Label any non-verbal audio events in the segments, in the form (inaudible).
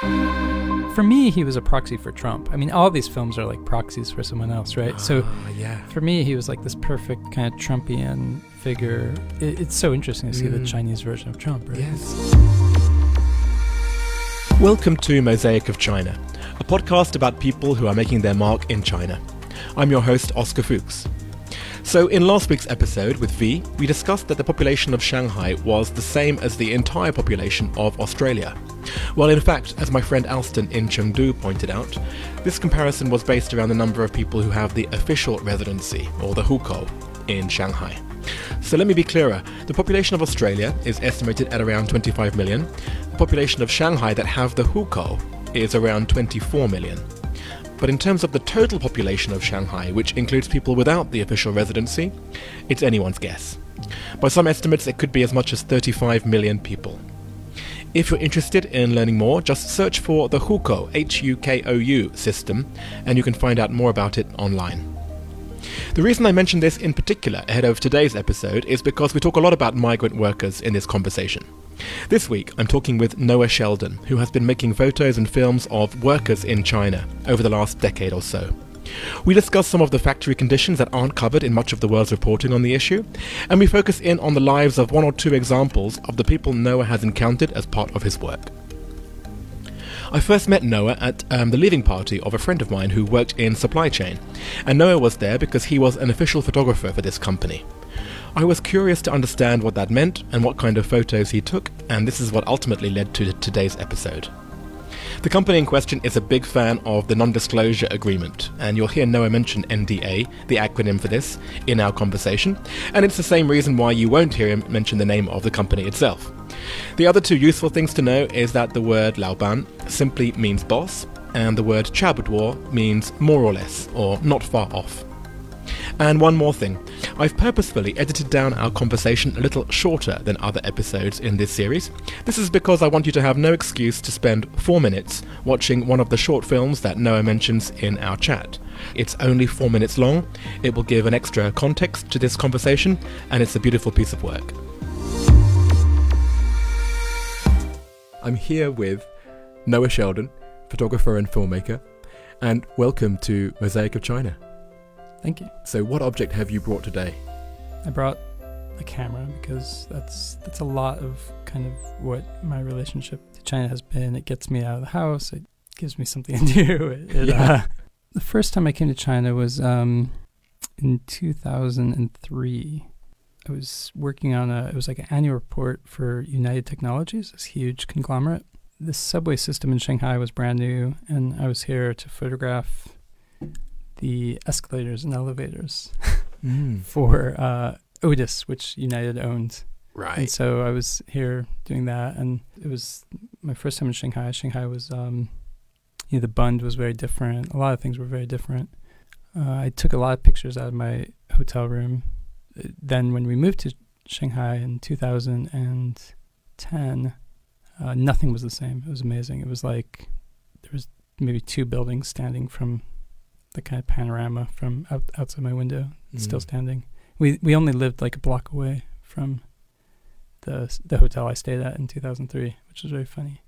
For me, he was a proxy for Trump. I mean, all these films are like proxies for someone else, right? so Ah, yeah. for me, he was like this perfect kind of Trumpian figure. It, it's so interesting to see the Mm. Chinese version of Trump, right? Yes. Welcome to Mosaic of China, a podcast about people who are making their mark in China. I'm your host, Oscar Fuchs. So, in last week's episode with V, we discussed that the population of Shanghai was the same as the entire population of Australia. Well, in fact, as my friend Alston in Chengdu pointed out, this comparison was based around the number of people who have the official residency, or the hukou, in Shanghai. So let me be clearer. The population of Australia is estimated at around 25 million. The population of Shanghai that have the hukou is around 24 million. But in terms of the total population of Shanghai, which includes people without the official residency, it's anyone's guess. By some estimates, it could be as much as 35 million people. If you're interested in learning more, just search for the Hukou, H-U-K-O-U system, and you can find out more about it online. The reason I mention this in particular ahead of today's episode is because we talk a lot about migrant workers in this conversation. This week, I'm talking with Noah Sheldon, who has been making photos and films of workers in China over the last decade or so. We discuss some of the factory conditions that aren't covered in much of the world's reporting on the issue, and we focus in on the lives of one or two examples of the people Noah has encountered as part of his work. I first met Noah at um, the leaving party of a friend of mine who worked in supply chain, and Noah was there because he was an official photographer for this company. I was curious to understand what that meant and what kind of photos he took, and this is what ultimately led to today's episode. The company in question is a big fan of the non disclosure agreement, and you'll hear Noah mention NDA, the acronym for this, in our conversation, and it's the same reason why you won't hear him mention the name of the company itself. The other two useful things to know is that the word Laoban simply means boss, and the word Chabuduo means more or less, or not far off. And one more thing. I've purposefully edited down our conversation a little shorter than other episodes in this series. This is because I want you to have no excuse to spend four minutes watching one of the short films that Noah mentions in our chat. It's only four minutes long, it will give an extra context to this conversation, and it's a beautiful piece of work. I'm here with Noah Sheldon, photographer and filmmaker, and welcome to Mosaic of China. Thank you. So, what object have you brought today? I brought a camera because that's that's a lot of kind of what my relationship to China has been. It gets me out of the house. It gives me something (laughs) to do. It, it, Yeah. uh, the first time I came to China was um, in 2003. I was working on a it was like an annual report for United Technologies, this huge conglomerate. The subway system in Shanghai was brand new, and I was here to photograph the escalators and elevators (laughs) Mm. for uh, Otis, which United owned. Right. And so I was here doing that, and it was my first time in Shanghai. Shanghai was, um, you know, the Bund was very different. A lot of things were very different. Uh, I took a lot of pictures out of my hotel room. Then, when we moved to Shanghai in 2010, uh, nothing was the same. It was amazing. It was like there was maybe two buildings standing from the kind of panorama from out, outside my window still Mm. standing. We we only lived like a block away from the the hotel I stayed at in 2003, which was very funny.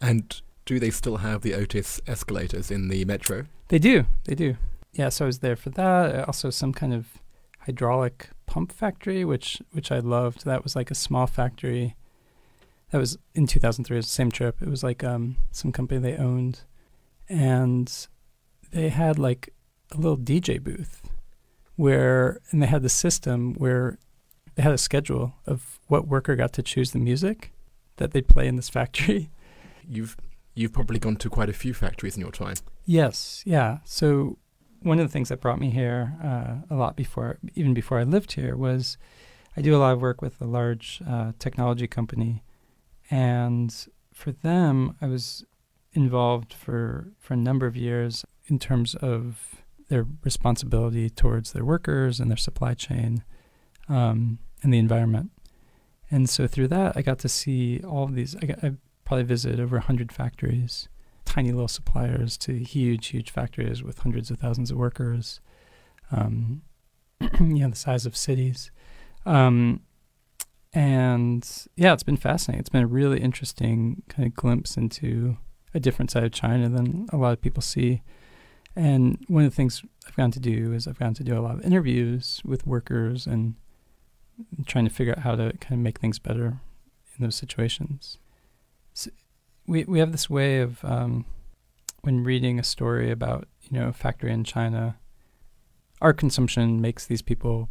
And do they still have the Otis escalators in the metro? They do, they do. Yeah, so I was there for that. Uh, Also, some kind of hydraulic pump factory, which which I loved. That was like a small factory. That was in 2003. It was the same trip. It was like um some company they owned, and they had like a little DJ booth where, and they had the system where they had a schedule of what worker got to choose the music that they'd play in this factory. (laughs) You've you've probably gone to quite a few factories in your time. Yes, yeah. So one of the things that brought me here uh, a lot before, even before I lived here, was I do a lot of work with a large uh, technology company, and for them, I was involved for for a number of years in terms of their responsibility towards their workers and their supply chain um, and the environment. And so through that, I got to see all of these. I, got, I probably visited over 100 factories, tiny little suppliers to huge, huge factories with hundreds of thousands of workers, um, (clears throat) you know, the size of cities. Um, and yeah, it's been fascinating. It's been a really interesting kind of glimpse into a different side of China than a lot of people see. And one of the things I've gotten to do is I've gotten to do a lot of interviews with workers and trying to figure out how to kind of make things better in those situations. So we we have this way of um, when reading a story about you know a factory in China, our consumption makes these people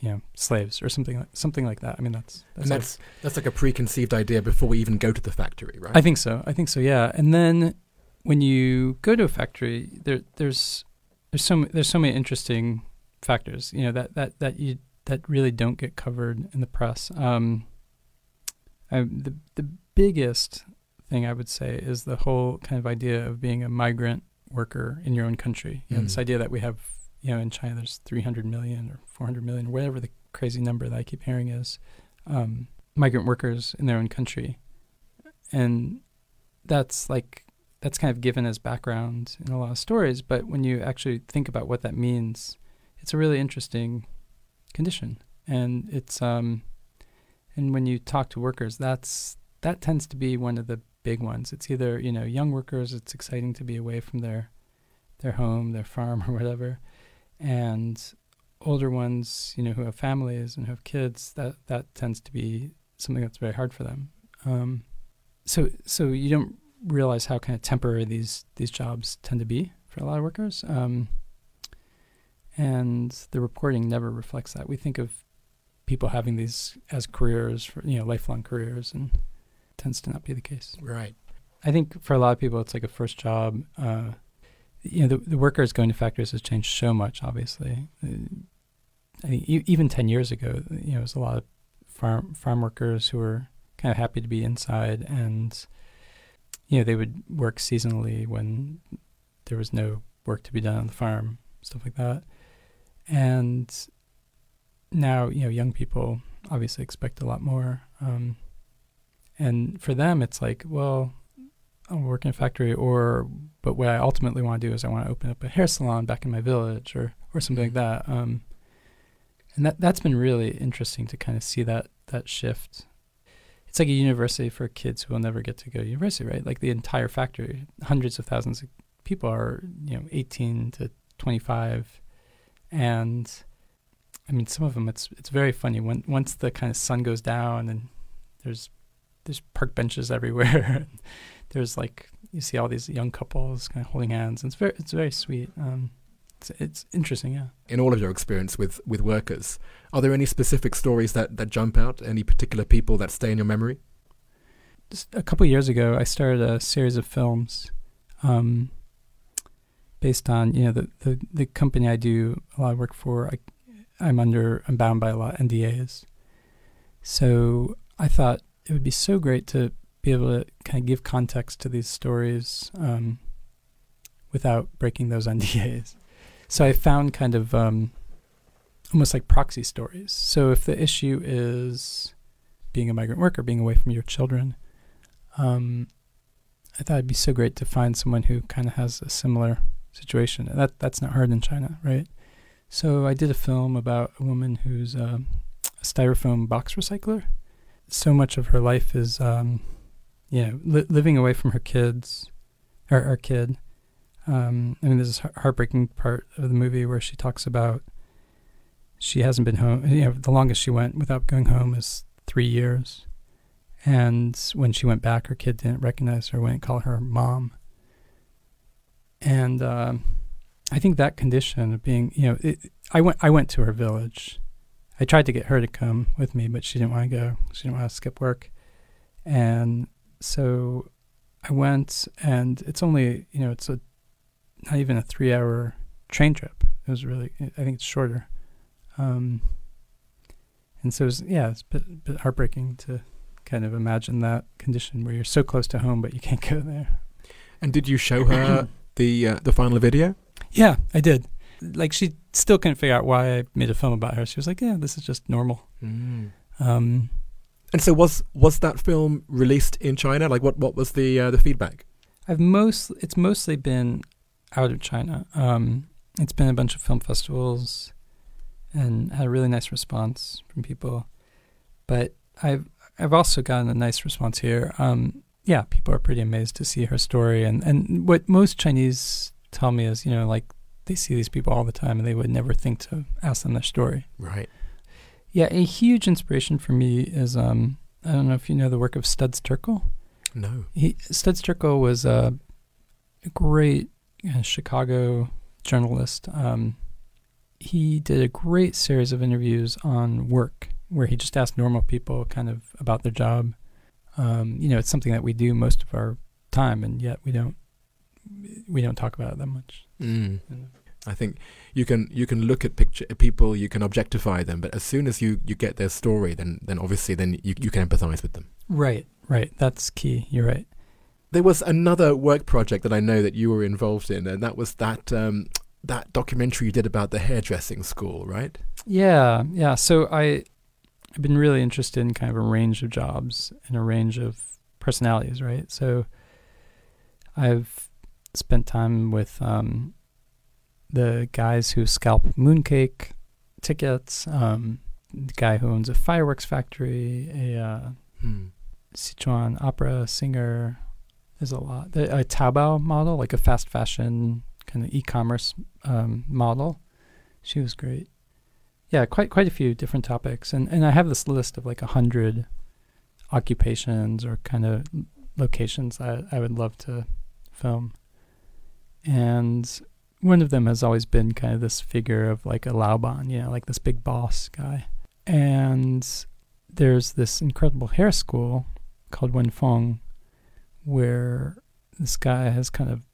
you know slaves or something like something like that. I mean that's that's and that's that's like a preconceived idea before we even go to the factory, right? I think so. I think so. Yeah, and then when you go to a factory, there there's there's so there's so many interesting factors, you know, that that that you that really don't get covered in the press. Um, I, the the biggest thing I would say is the whole kind of idea of being a migrant worker in your own country. You know, this mm. idea that we have, you know, in China there's 300 million or 400 million, or whatever the crazy number that I keep hearing is, um, migrant workers in their own country, and that's like that's kind of given as background in a lot of stories. But when you actually think about what that means, it's a really interesting condition, and it's um, and when you talk to workers, that's that tends to be one of the big ones. It's either you know young workers, it's exciting to be away from their their home, their farm, (laughs) or whatever, and older ones, you know, who have families and who have kids, that that tends to be something that's very hard for them. Um, so so you don't realize how kind of temporary these these jobs tend to be for a lot of workers. Um, and the reporting never reflects that. We think of people having these as careers for you know lifelong careers, and tends to not be the case. Right. I think for a lot of people, it's like a first job. Uh, you know, the, the workers going to factories has changed so much. Obviously, uh, I mean, e- even ten years ago, you know, it was a lot of farm farm workers who were kind of happy to be inside and you know, they would work seasonally when there was no work to be done on the farm, stuff like that. And now, you know, young people obviously expect a lot more. Um, and for them, it's like, well, I'll work in a factory, or but what I ultimately want to do is I want to open up a hair salon back in my village, or or something like that. Um, and that that's been really interesting to kind of see that that shift it's like a university for kids who will never get to go to university, right? Like the entire factory, hundreds of thousands of people are, you know, 18 to 25, and I mean, some of them it's it's very funny when once the kind of sun goes down and there's there's park benches (laughs) everywhere. there's like you see all these young couples kind of holding hands. And it's very it's very sweet. Um, it's, it's interesting, yeah. In all of your experience with, with workers, are there any specific stories that, that jump out? Any particular people that stay in your memory? Just a couple years ago, I started a series of films um, based on you know the, the, the company I do a lot of work for. I, I'm under I'm bound by a lot of NDAs, so I thought it would be so great to be able to kind of give context to these stories um, without breaking those (laughs) NDAs. So I found kind of um, almost like proxy stories. So if the issue is being a migrant worker, being away from your children, um, I thought it'd be so great to find someone who kind of has a similar situation. And that that's not hard in China, right? So I did a film about a woman who's uh, a styrofoam box recycler. So much of her life is, um, you know, li- living away from her kids, or her kid, um, I mean, there's a heartbreaking part of the movie where she talks about she hasn't been home. You know, the longest she went without going home is three years. And when she went back, her kid didn't recognize her, wouldn't call her mom. And uh, I think that condition of being, you know, it, I went, I went to her village. I tried to get her to come with me, but she didn't want to go. She didn't want to skip work. And so I went, and it's only, you know, it's a not even a three hour train trip. It was really, I think it's shorter. Um, and so, it was, yeah, it's a bit, bit heartbreaking to kind of imagine that condition where you're so close to home, but you can't go there. And did you show her (clears throat) the uh, the final video? Yeah, I did. Like she still couldn't figure out why I made a film about her. She was like, "Yeah, this is just normal." Mm. Um, and so was was that film released in China? Like, what what was the uh, the feedback? I've most it's mostly been out of China. Um, it's been a bunch of film festivals and had a really nice response from people. But I've I've also gotten a nice response here. Um, yeah, people are pretty amazed to see her story. And, and what most Chinese tell me is, you know, like they see these people all the time and they would never think to ask them their story. Right. Yeah, a huge inspiration for me is um, I don't know if you know the work of Studs Terkel. No. He, Studs Terkel was a great uh, Chicago journalist. Um, he did a great series of interviews on work where he just asked normal people kind of about their job. Um, you know, it's something that we do most of our time, and yet we don't we don't talk about it that much. Mm. I think you can you can look at picture people, you can objectify them, but as soon as you, you get their story, then then obviously then you you can empathize with them. Right, right. That's key. You're right. There was another work project that I know that you were involved in, and that was that um, that documentary you did about the hairdressing school, right? Yeah, yeah. So I I've been really interested in kind of a range of jobs and a range of personalities, right? So I've spent time with um, the guys who scalp mooncake tickets, um, the guy who owns a fireworks factory, a uh, Hmm. Sichuan opera singer. There's a lot. The, a Taobao model, like a fast fashion kind of e-commerce um, model. She was great. Yeah, quite quite a few different topics, and and I have this list of like a hundred occupations or kind of locations that I would love to film. And one of them has always been kind of this figure of like a Laoban, you know, like this big boss guy. And there's this incredible hair school called Wenfeng where this guy has kind of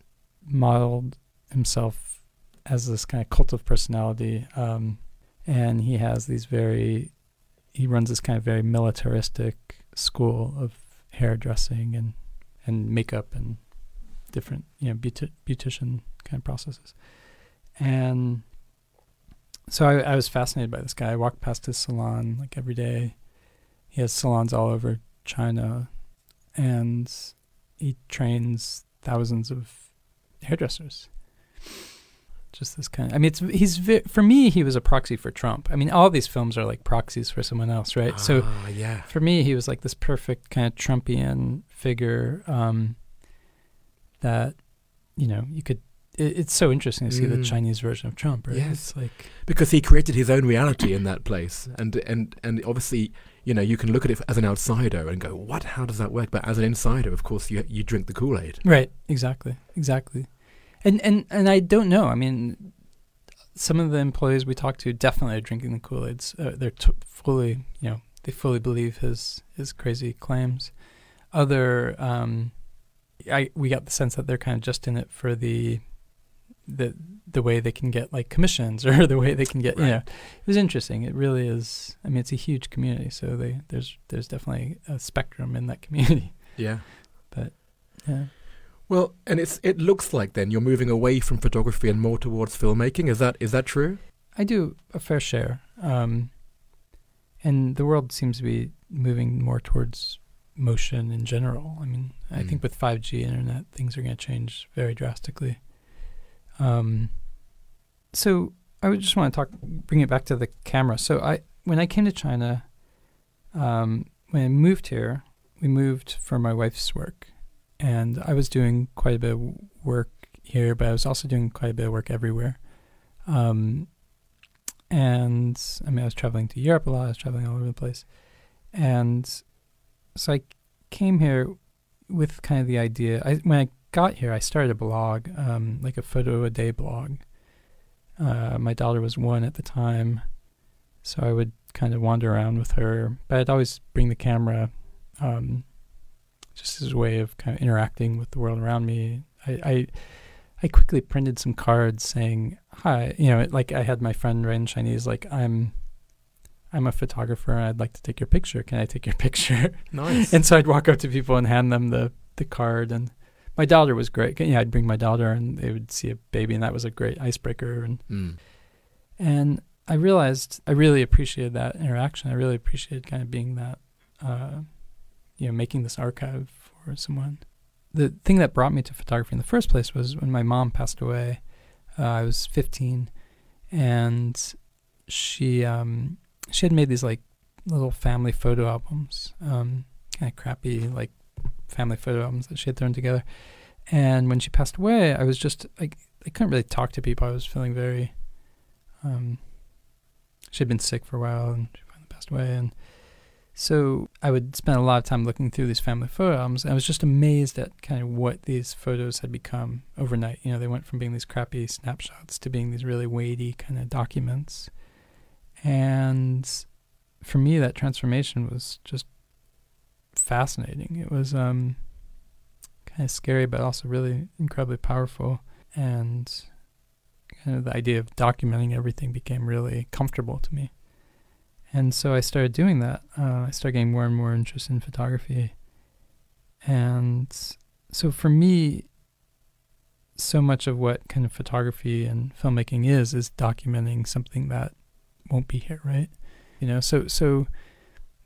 modeled himself as this kind of cult of personality. Um, and he has these very, he runs this kind of very militaristic school of hairdressing and, and makeup and different, you know, beauti- beautician kind of processes. And so I, I was fascinated by this guy. I walked past his salon like every day. He has salons all over China, and he trains thousands of hairdressers. Just this kind of. I mean, it's he's for me. He was a proxy for Trump. I mean, all these films are like proxies for someone else, right? so Ah, yeah. for me, he was like this perfect kind of Trumpian figure um, that, you know, you could. It, it's so interesting to see the Mm. Chinese version of Trump, right? Yes. It's like, because he created his own reality in that place and and and obviously you know you can look at it as an outsider and go what how does that work but as an insider of course you you drink the kool-aid right, exactly, exactly. And and and I don't know. I mean, some of the employees we talked to definitely are drinking the Kool Aids. Uh, they're t- fully, you know, they fully believe his his crazy claims. Other, um, I we got the sense that they're kind of just in it for the the the way they can get like commissions (laughs) or the way they can get you know it was interesting it really is i mean it's a huge community so they there's there's definitely a spectrum in that (laughs) community yeah But yeah well and it's it looks like then you're moving away from photography and more towards filmmaking is that is that true I do a fair share. Um, and the world seems to be moving more towards motion in general. I mean, I Mm. think with 5G internet, things are going to change very drastically. Um, so I would just want to talk, bring it back to the camera. So I, when I came to China, um, when I moved here, we moved for my wife's work, and I was doing quite a bit of work here, but I was also doing quite a bit of work everywhere. Um, and I mean, I was traveling to Europe a lot. I was traveling all over the place, and so I came here with kind of the idea. I when I got here, I started a blog, um, like a photo a day blog. Uh, my daughter was one at the time, so I would kind of wander around with her, but I'd always bring the camera, um, just as a way of kind of interacting with the world around me. I, I I quickly printed some cards saying hi. You know, like I had my friend write in Chinese, like I'm, I'm a photographer and I'd like to take your picture. Can I take your (laughs) picture? nice and so I'd walk up to people and hand them the the card. And my daughter was great. Yeah, I'd bring my daughter and they would see a baby, and that was a great icebreaker. And mm. and I realized I really appreciated that interaction. I really appreciated kind of being that, uh, you know, making this archive for someone. The thing that brought me to photography in the first place was when my mom passed away. Uh, I was 15, and she um, she had made these like little family photo albums, um, kind of crappy, like family photo albums that she had thrown together. And when she passed away, I was just like I couldn't really talk to people. I was feeling very. Um, she had been sick for a while, and she finally passed away. And so I would spend a lot of time looking through these family photo albums. And I was just amazed at kind of what these photos had become overnight. You know, they went from being these crappy snapshots to being these really weighty kind of documents. And for me, that transformation was just fascinating. It was um, kind of scary, but also really incredibly powerful. And kind of the idea of documenting everything became really comfortable to me. And so I started doing that. Uh, I started getting more and more interest in photography. And so for me, so much of what kind of photography and filmmaking is is documenting something that won't be here, right? You know, so so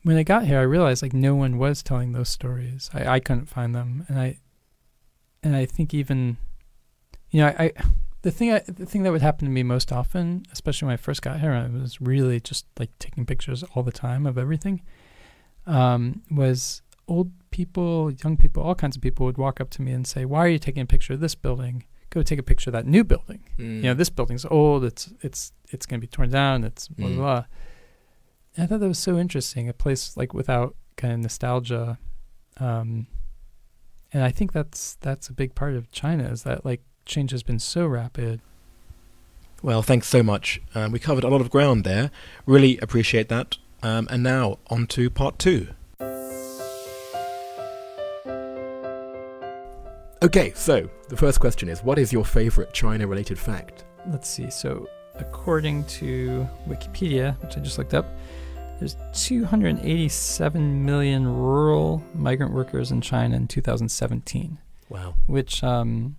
when I got here, I realized like no one was telling those stories. I, I couldn't find them, and I and I think even you know I, I the thing I, the thing that would happen to me most often, especially when I first got here, I was really just like taking pictures all the time of everything. Um, was old people, young people, all kinds of people would walk up to me and say, "Why are you taking a picture of this building? Go take a picture of that new building. Mm. You know, this building's old. It's it's it's going to be torn down. It's blah blah." Mm. blah. I thought that was so interesting. A place like without kind of nostalgia, um, and I think that's that's a big part of China is that like change has been so rapid. Well, thanks so much. Um, we covered a lot of ground there. Really appreciate that. Um, and now on to part two. Okay, so the first question is what is your favorite China related fact? Let's see. So, according to Wikipedia, which I just looked up, there's 287 million rural migrant workers in China in 2017, Wow. which um,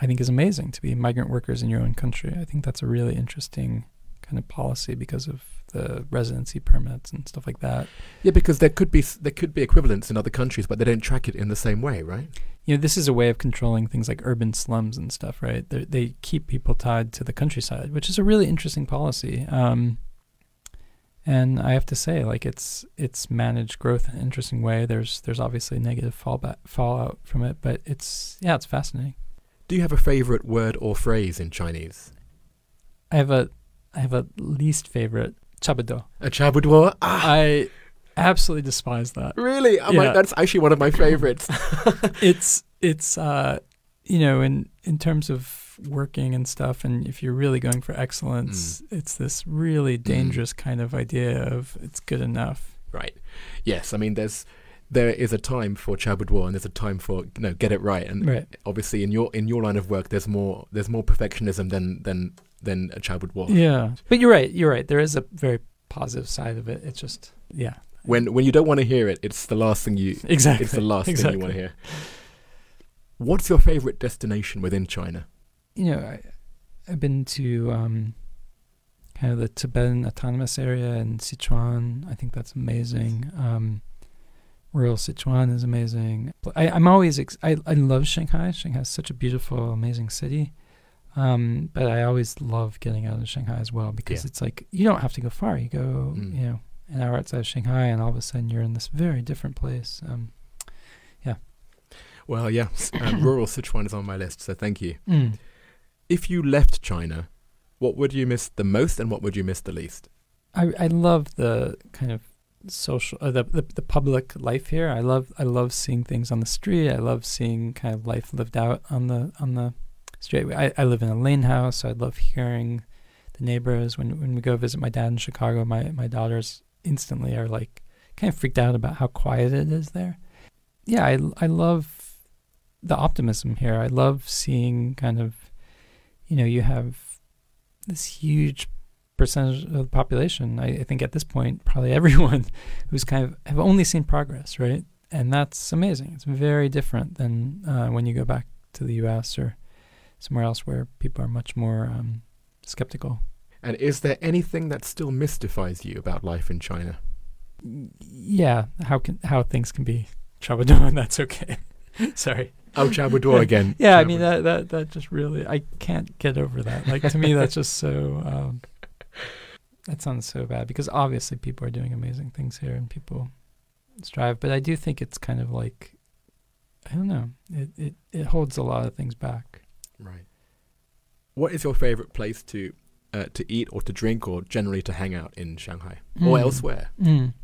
I think is amazing to be migrant workers in your own country. I think that's a really interesting kind of policy because of the residency permits and stuff like that. Yeah, because there could be there could be equivalents in other countries, but they don't track it in the same way, right? You know, this is a way of controlling things like urban slums and stuff, right? They're, they keep people tied to the countryside, which is a really interesting policy. Um, and I have to say, like it's it's managed growth in an interesting way. There's there's obviously negative fallback fallout from it, but it's yeah, it's fascinating. Do you have a favorite word or phrase in Chinese? I have a I have a least favorite chabuduo. A chabuduo? Ah, I absolutely despise that. really? My, Yeah. that's actually one of my favorites. (laughs) it's it's uh you know in in terms of working and stuff and if you're really going for excellence mm. it's this really mm. dangerous kind of idea of it's good enough. Right. Yes, I mean there's there is a time for chabuduo and there's a time for you know get it right and right. obviously in your in your line of work there's more there's more perfectionism than than than a chabuduo. yeah. But you're right you're right. There is a very positive side of it. It's just yeah. When when you don't want to hear it, it's the last thing you exactly it's the last thing you want to hear. What's your favorite destination within China? You know I, i've been to um kind of the tibetan autonomous area in sichuan i think that's amazing um rural sichuan is amazing I, i'm always ex- I, I love shanghai shanghai is such a beautiful amazing city um but i always love getting out of shanghai as well because Yeah. it's like you don't have to go far you go Mm. you know an hour outside of shanghai and all of a sudden you're in this very different place um yeah. Well, yeah, um, (coughs) rural Sichuan is on my list, so thank you. mm. If you left China, what would you miss the most and what would you miss the least? I I love the kind of social uh, the, the the public life here. I love I love seeing things on the street. I love seeing kind of life lived out on the on the street. I, I live in a lane house, so I love hearing the neighbors when when we go visit my dad in Chicago. My my daughters instantly are like kind of freaked out about how quiet it is there. Yeah, I I love the optimism here. I love seeing kind of you know you have this huge percentage of the population. I, I think at this point, probably (laughs) everyone who's kind of have only seen progress, right? And that's amazing. It's very different than uh, when you go back to the U.S. or somewhere else where people are much more um, skeptical. And is there anything that still mystifies you about life in China? Yeah, how can how things can be troubled (laughs) and that's okay. (laughs) Sorry. Oh, Chabuduo again. (laughs) Yeah, I mean that that that just really I can't get over that. Like to me, that's just so. Um, that sounds so bad because obviously people are doing amazing things here and people strive, but I do think it's kind of like I don't know. It, it it holds a lot of things back. Right. What is your favorite place to uh, to eat or to drink or generally to hang out in Shanghai or Mm. elsewhere? Mm.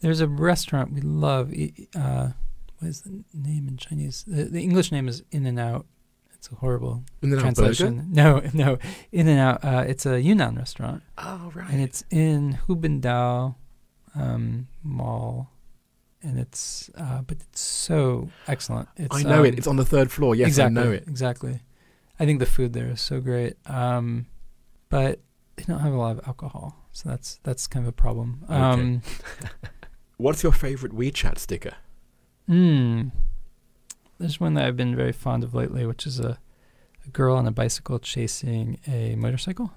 There's a restaurant we love. Uh, what is the name in Chinese? The, the English name is In and Out. It's a horrible translation. No, (laughs) no, In and Out. Uh, it's a Yunnan restaurant, Oh right. and it's in Hubindao um, Mall, and it's uh, but it's so excellent. It's, I know it. um, It's on the third floor. Yes, exactly, I know it. Exactly. I think the food there is so great. Um, but they don't have a lot of alcohol, so that's that's kind of a problem. Okay. Um, (laughs) What's your favorite WeChat sticker? Mm, there's one that I've been very fond of lately, which is a, a girl on a bicycle chasing a motorcycle.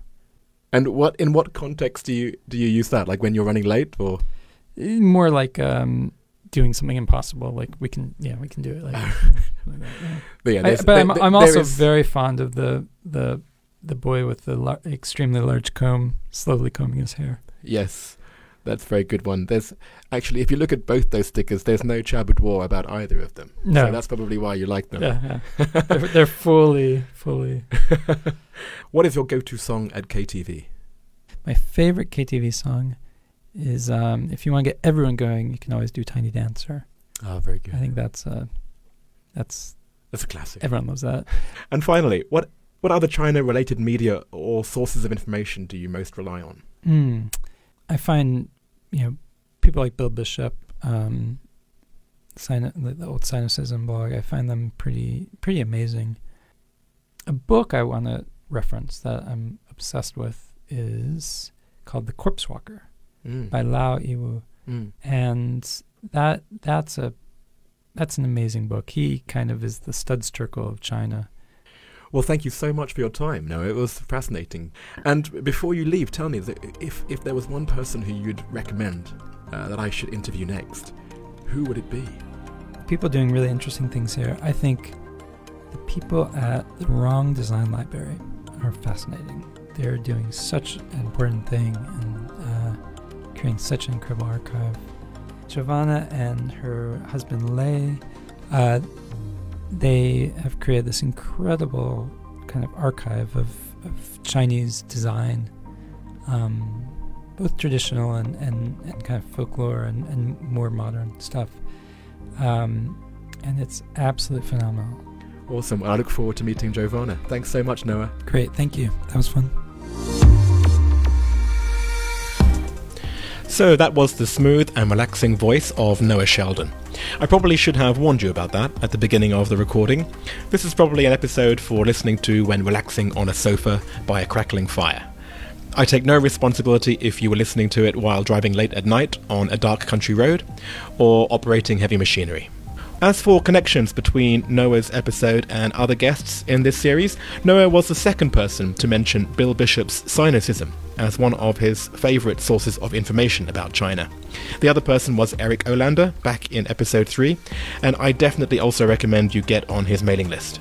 And what in what context do you do you use that? Like when you're running late, or Eh, More like um, doing something impossible. Like we can, yeah, we can do it. Like, (laughs) like that, yeah. but yeah, I, but there, I'm, there- I'm there also very fond of the the the boy with the lar- extremely large comb, slowly combing his hair. yes, that's a very good one. There's actually, if you look at both those stickers, there's no Chabuduo about either of them. No, so that's probably why you like them. yeah, yeah. (laughs) they're, they're fully, fully. (laughs) what is your go-to song at KTV? My favorite KTV song is um, if you want to get everyone going, you can always do Tiny Dancer. Oh, very good. I think that's uh, that's That's a classic. everyone loves that. (laughs) And finally, what what other China-related media or sources of information do you most rely on? Mm. I find you know people like Bill Bishop, um, Sino- the, the old Sinocism blog. I find them pretty pretty amazing. A book I want to reference that I'm obsessed with is called The Corpse Walker Mm. by Liao Yiwu, Mm. and that that's a that's an amazing book. He kind of is the Studs Terkel of China. Well, thank you so much for your time. No, it was fascinating. And before you leave, tell me if if there was one person who you'd recommend uh, that I should interview next, who would it be? People doing really interesting things here. I think the people at the Rong Design Library are fascinating. They're doing such an important thing and uh, creating such an incredible archive. Giovanna and her husband Lei, uh, they have created this incredible kind of archive of, of Chinese design, um, both traditional and, and, and kind of folklore and, and more modern stuff. Um, and it's absolutely phenomenal. Awesome. I look forward to meeting Giovanna. Thanks so much, Noah. Great, thank you. That was fun. So that was the smooth and relaxing voice of Noah Sheldon. I probably should have warned you about that at the beginning of the recording. This is probably an episode for listening to when relaxing on a sofa by a crackling fire. I take no responsibility if you were listening to it while driving late at night on a dark country road or operating heavy machinery. As for connections between Noah's episode and other guests in this series, Noah was the second person to mention Bill Bishop's Sinocism as one of his favourite sources of information about China. The other person was Eric Olander back in episode 3, and I definitely also recommend you get on his mailing list.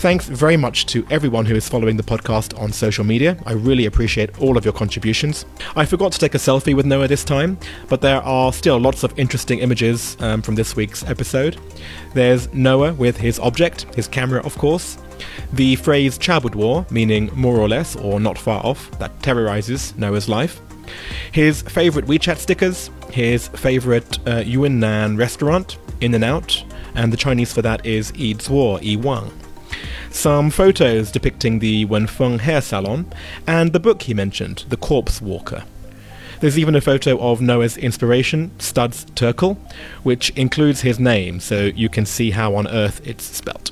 Thanks very much to everyone who is following the podcast on social media. I really appreciate all of your contributions. I forgot to take a selfie with Noah this time, but there are still lots of interesting images um, from this week's episode. There's Noah with his object, his camera, of course. The phrase Chabuduo, meaning more or less or not far off, that terrorizes Noah's life. His favourite WeChat stickers, his favourite uh, Yunnan restaurant, In and Out, and the Chinese for that is Yi Zuo Yi Wang some photos depicting the Wenfeng hair salon, and the book he mentioned, The Corpse Walker. There's even a photo of Noah's inspiration, Studs Terkel, which includes his name, so you can see how on earth it's spelt.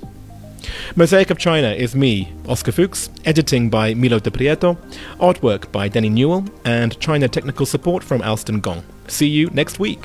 Mosaic of China is me, Oscar Fuchs, editing by Milo de Prieto, artwork by Denny Newell, and China technical support from Alston Gong. See you next week.